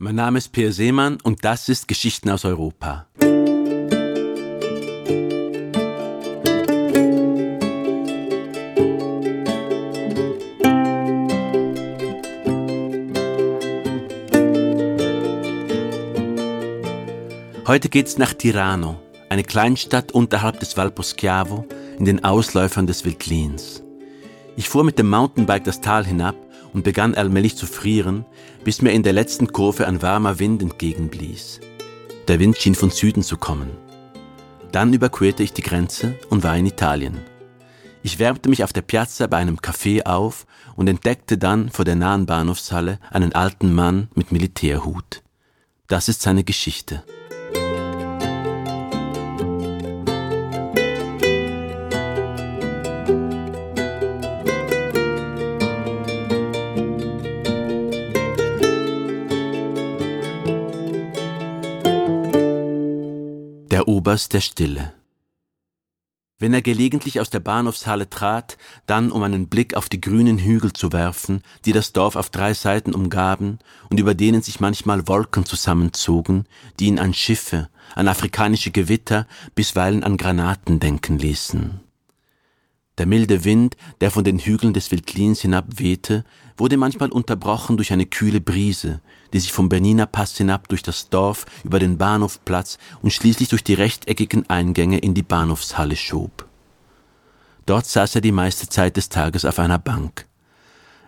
Mein Name ist Peer Seemann und das ist Geschichten aus Europa. Heute geht's nach Tirano, eine Kleinstadt unterhalb des Val Poschiavo in den Ausläufern des Veltlins. Ich fuhr mit dem Mountainbike das Tal hinab und begann allmählich zu frieren, bis mir in der letzten Kurve ein warmer Wind entgegenblies. Der Wind schien von Süden zu kommen. Dann überquerte ich die Grenze und war in Italien. Ich wärmte mich auf der Piazza bei einem Café auf und entdeckte dann vor der nahen Bahnhofshalle einen alten Mann mit Militärhut. Das ist seine Geschichte. Oberst der Stille. Wenn er gelegentlich aus der Bahnhofshalle trat, dann um einen Blick auf die grünen Hügel zu werfen, die das Dorf auf drei Seiten umgaben und über denen sich manchmal Wolken zusammenzogen, die ihn an Schiffe, an afrikanische Gewitter, bisweilen an Granaten denken ließen. Der milde Wind, der von den Hügeln des Veltlins hinab wehte, wurde manchmal unterbrochen durch eine kühle Brise, die sich vom Berniner Pass hinab durch das Dorf über den Bahnhofplatz und schließlich durch die rechteckigen Eingänge in die Bahnhofshalle schob. Dort saß er die meiste Zeit des Tages auf einer Bank.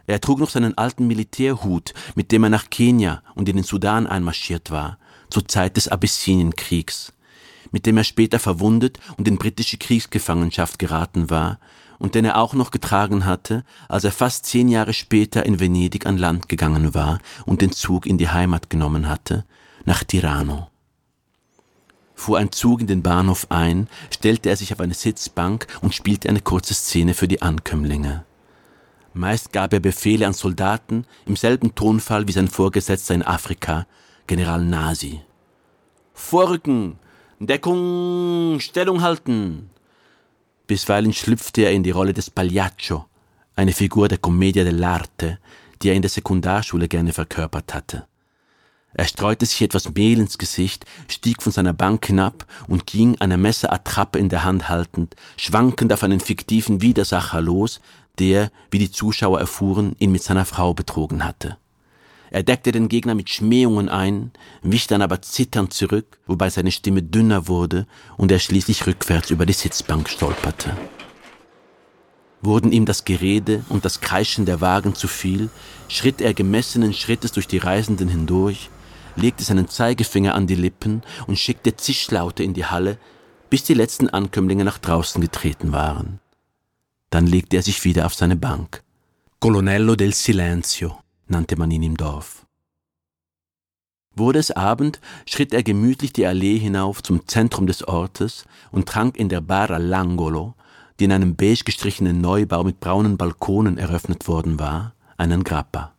Er trug noch seinen alten Militärhut, mit dem er nach Kenia und in den Sudan einmarschiert war, zur Zeit des Abessinienkriegs, mit dem er später verwundet und in britische Kriegsgefangenschaft geraten war und den er auch noch getragen hatte, als er fast zehn Jahre später in Venedig an Land gegangen war und den Zug in die Heimat genommen hatte, nach Tirano. Fuhr ein Zug in den Bahnhof ein, stellte er sich auf eine Sitzbank und spielte eine kurze Szene für die Ankömmlinge. Meist gab er Befehle an Soldaten im selben Tonfall wie sein Vorgesetzter in Afrika, General Nasi. Vorrücken! Deckung! Stellung halten! Bisweilen schlüpfte er in die Rolle des Pagliaccio, eine Figur der Commedia dell'arte, die er in der Sekundarschule gerne verkörpert hatte. Er streute sich etwas Mehl ins Gesicht, stieg von seiner Bank hinab und ging, eine Messerattrappe in der Hand haltend, schwankend auf einen fiktiven Widersacher los, der, wie die Zuschauer erfuhren, ihn mit seiner Frau betrogen hatte. Er deckte den Gegner mit Schmähungen ein, wich dann aber zitternd zurück, wobei seine Stimme dünner wurde und er schließlich rückwärts über die Sitzbank stolperte. Wurden ihm das Gerede und das Kreischen der Wagen zu viel, schritt er gemessenen Schrittes durch die Reisenden hindurch, legte seinen Zeigefinger an die Lippen und schickte Zischlaute in die Halle, bis die letzten Ankömmlinge nach draußen getreten waren. Dann legte er sich wieder auf seine Bank. Colonello del Silenzio nannte man ihn im Dorf. Wurde es Abend, schritt er gemütlich die Allee hinauf zum Zentrum des Ortes und trank in der Bar all'Angolo, die in einem beige gestrichenen Neubau mit braunen Balkonen eröffnet worden war, einen Grappa.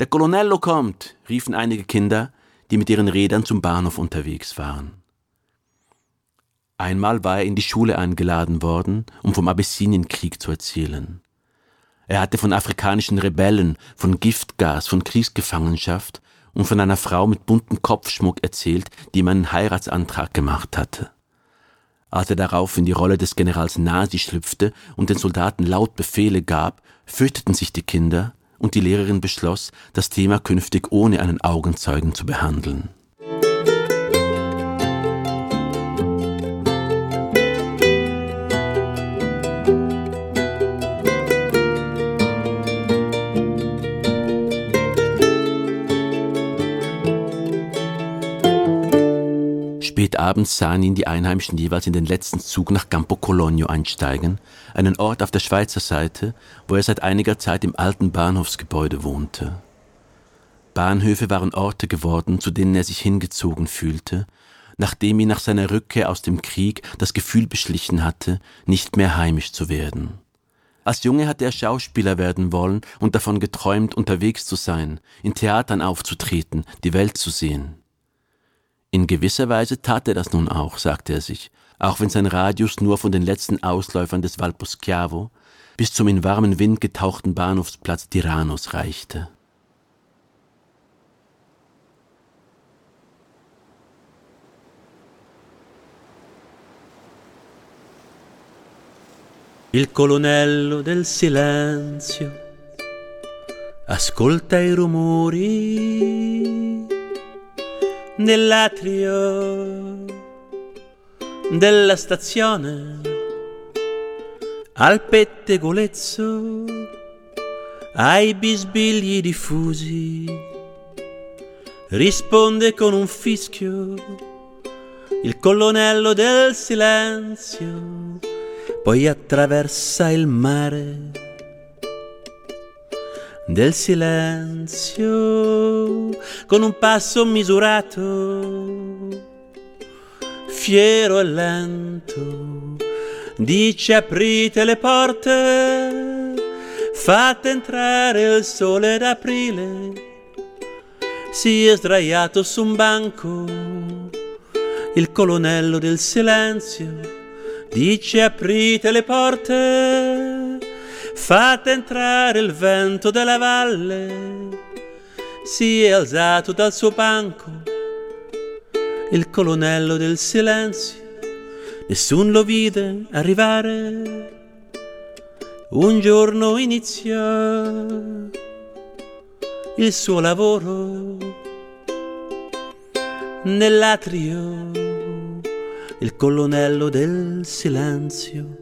Der Colonello kommt, riefen einige Kinder, die mit ihren Rädern zum Bahnhof unterwegs waren. Einmal war er in die Schule eingeladen worden, um vom Abessinienkrieg zu erzählen. Er hatte von afrikanischen Rebellen, von Giftgas, von Kriegsgefangenschaft und von einer Frau mit buntem Kopfschmuck erzählt, die ihm einen Heiratsantrag gemacht hatte. Als er darauf in die Rolle des Generals Nasi schlüpfte und den Soldaten laut Befehle gab, fürchteten sich die Kinder, und die Lehrerin beschloss, das Thema künftig ohne einen Augenzeugen zu behandeln. Spät abends sahen ihn die Einheimischen jeweils in den letzten Zug nach Campo Cologno einsteigen, einen Ort auf der Schweizer Seite, wo er seit einiger Zeit im alten Bahnhofsgebäude wohnte. Bahnhöfe waren Orte geworden, zu denen er sich hingezogen fühlte, nachdem ihn nach seiner Rückkehr aus dem Krieg das Gefühl beschlichen hatte, nicht mehr heimisch zu werden. Als Junge hatte er Schauspieler werden wollen und davon geträumt, unterwegs zu sein, in Theatern aufzutreten, die Welt zu sehen. In gewisser Weise tat er das nun auch, sagte er sich, auch wenn sein Radius nur von den letzten Ausläufern des Valposchiavo bis zum in warmen Wind getauchten Bahnhofsplatz Tiranos reichte. Il colonnello del silenzio ascolta i rumori nell'atrio della stazione al pettegolezzo ai bisbigli diffusi risponde con un fischio il colonnello del silenzio poi attraversa il mare del silenzio con un passo misurato, fiero e lento, dice aprite le porte, fate entrare il sole d'aprile, si è sdraiato su un banco, il colonnello del silenzio dice aprite le porte, fate entrare il vento della valle. Si è alzato dal suo banco il colonnello del silenzio, nessun lo vide arrivare. Un giorno iniziò il suo lavoro nell'atrio il colonnello del silenzio.